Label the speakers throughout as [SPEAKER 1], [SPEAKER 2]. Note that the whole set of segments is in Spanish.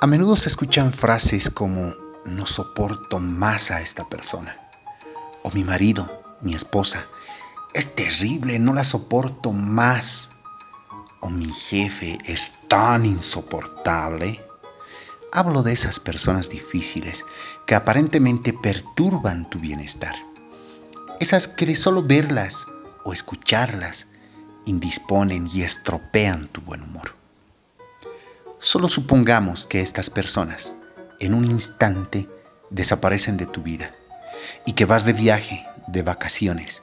[SPEAKER 1] A menudo se escuchan frases como no soporto más a esta persona, o mi marido, mi esposa, es terrible, no la soporto más, o mi jefe es tan insoportable. Hablo de esas personas difíciles que aparentemente perturban tu bienestar. Esas que de solo verlas o escucharlas indisponen y estropean tu buen humor. Solo supongamos que estas personas en un instante desaparecen de tu vida y que vas de viaje, de vacaciones,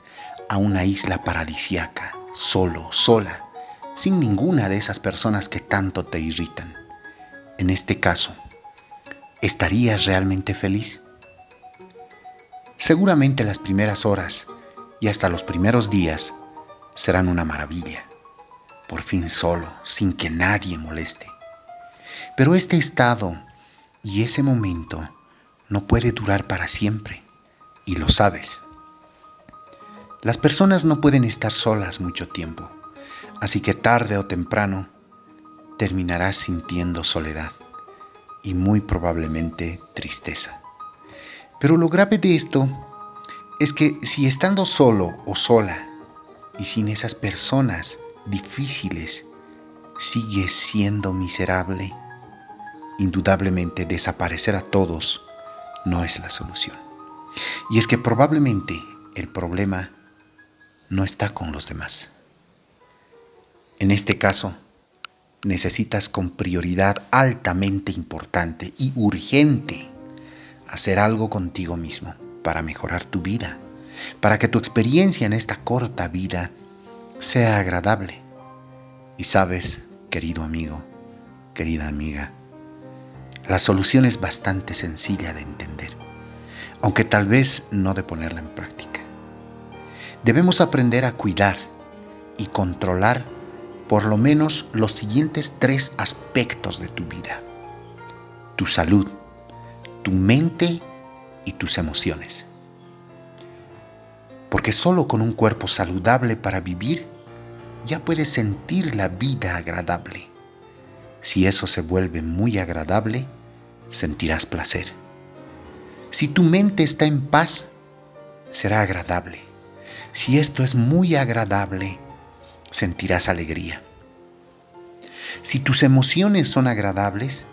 [SPEAKER 1] a una isla paradisiaca, solo, sola, sin ninguna de esas personas que tanto te irritan. En este caso, ¿estarías realmente feliz? Seguramente las primeras horas y hasta los primeros días serán una maravilla. Por fin solo, sin que nadie moleste. Pero este estado y ese momento no puede durar para siempre, y lo sabes. Las personas no pueden estar solas mucho tiempo, así que tarde o temprano terminarás sintiendo soledad y muy probablemente tristeza. Pero lo grave de esto es que si estando solo o sola y sin esas personas difíciles sigues siendo miserable, indudablemente desaparecer a todos no es la solución. Y es que probablemente el problema no está con los demás. En este caso, necesitas con prioridad altamente importante y urgente hacer algo contigo mismo para mejorar tu vida, para que tu experiencia en esta corta vida sea agradable. Y sabes, querido amigo, querida amiga, la solución es bastante sencilla de entender, aunque tal vez no de ponerla en práctica. Debemos aprender a cuidar y controlar por lo menos los siguientes tres aspectos de tu vida. Tu salud, tu mente y tus emociones. Porque solo con un cuerpo saludable para vivir ya puedes sentir la vida agradable. Si eso se vuelve muy agradable, sentirás placer. Si tu mente está en paz, será agradable. Si esto es muy agradable, sentirás alegría. Si tus emociones son agradables,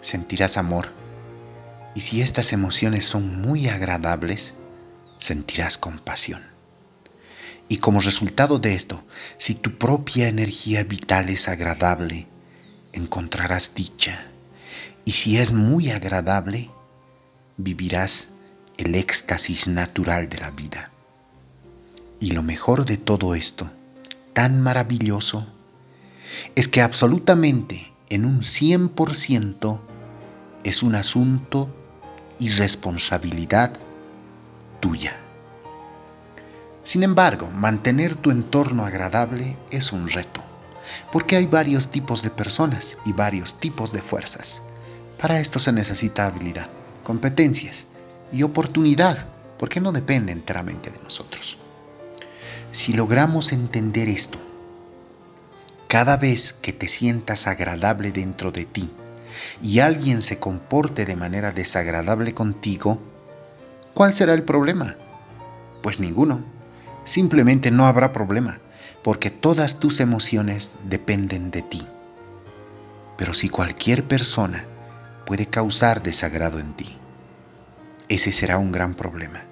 [SPEAKER 1] sentirás amor. Y si estas emociones son muy agradables, sentirás compasión. Y como resultado de esto, si tu propia energía vital es agradable, encontrarás dicha y si es muy agradable, vivirás el éxtasis natural de la vida. Y lo mejor de todo esto, tan maravilloso, es que absolutamente en un 100% es un asunto y responsabilidad tuya. Sin embargo, mantener tu entorno agradable es un reto, porque hay varios tipos de personas y varios tipos de fuerzas. Para esto se necesita habilidad, competencias y oportunidad, porque no depende enteramente de nosotros. Si logramos entender esto, cada vez que te sientas agradable dentro de ti y alguien se comporte de manera desagradable contigo, ¿cuál será el problema? Pues ninguno. Simplemente no habrá problema, porque todas tus emociones dependen de ti. Pero si cualquier persona puede causar desagrado en ti. Ese será un gran problema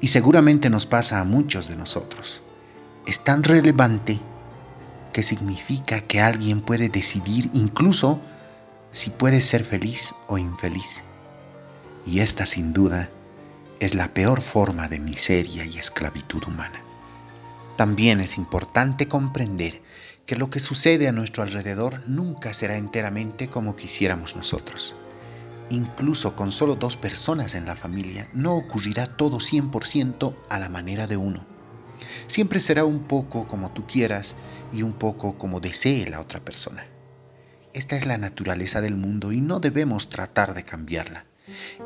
[SPEAKER 1] y seguramente nos pasa a muchos de nosotros. Es tan relevante que significa que alguien puede decidir incluso si puede ser feliz o infeliz. Y esta sin duda es la peor forma de miseria y esclavitud humana. También es importante comprender que lo que sucede a nuestro alrededor nunca será enteramente como quisiéramos nosotros incluso con solo dos personas en la familia, no ocurrirá todo 100% a la manera de uno. Siempre será un poco como tú quieras y un poco como desee la otra persona. Esta es la naturaleza del mundo y no debemos tratar de cambiarla.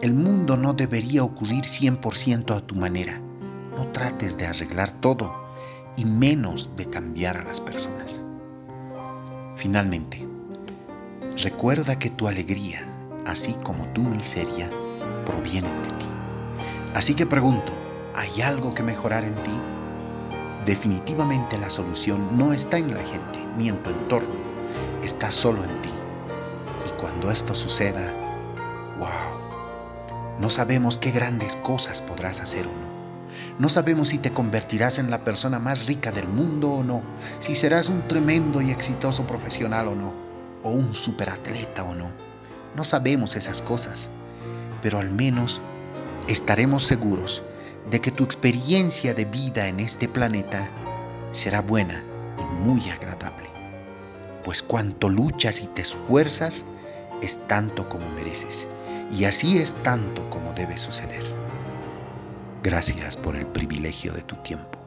[SPEAKER 1] El mundo no debería ocurrir 100% a tu manera. No trates de arreglar todo y menos de cambiar a las personas. Finalmente, recuerda que tu alegría, así como tu miseria, provienen de ti. Así que pregunto, ¿hay algo que mejorar en ti? Definitivamente la solución no está en la gente ni en tu entorno, está solo en ti. Y cuando esto suceda, wow, no sabemos qué grandes cosas podrás hacer o no. No sabemos si te convertirás en la persona más rica del mundo o no, si serás un tremendo y exitoso profesional o no, o un superatleta o no. No sabemos esas cosas, pero al menos estaremos seguros de que tu experiencia de vida en este planeta será buena y muy agradable. Pues cuanto luchas y te esfuerzas, es tanto como mereces, y así es tanto como debe suceder. Gracias por el privilegio de tu tiempo.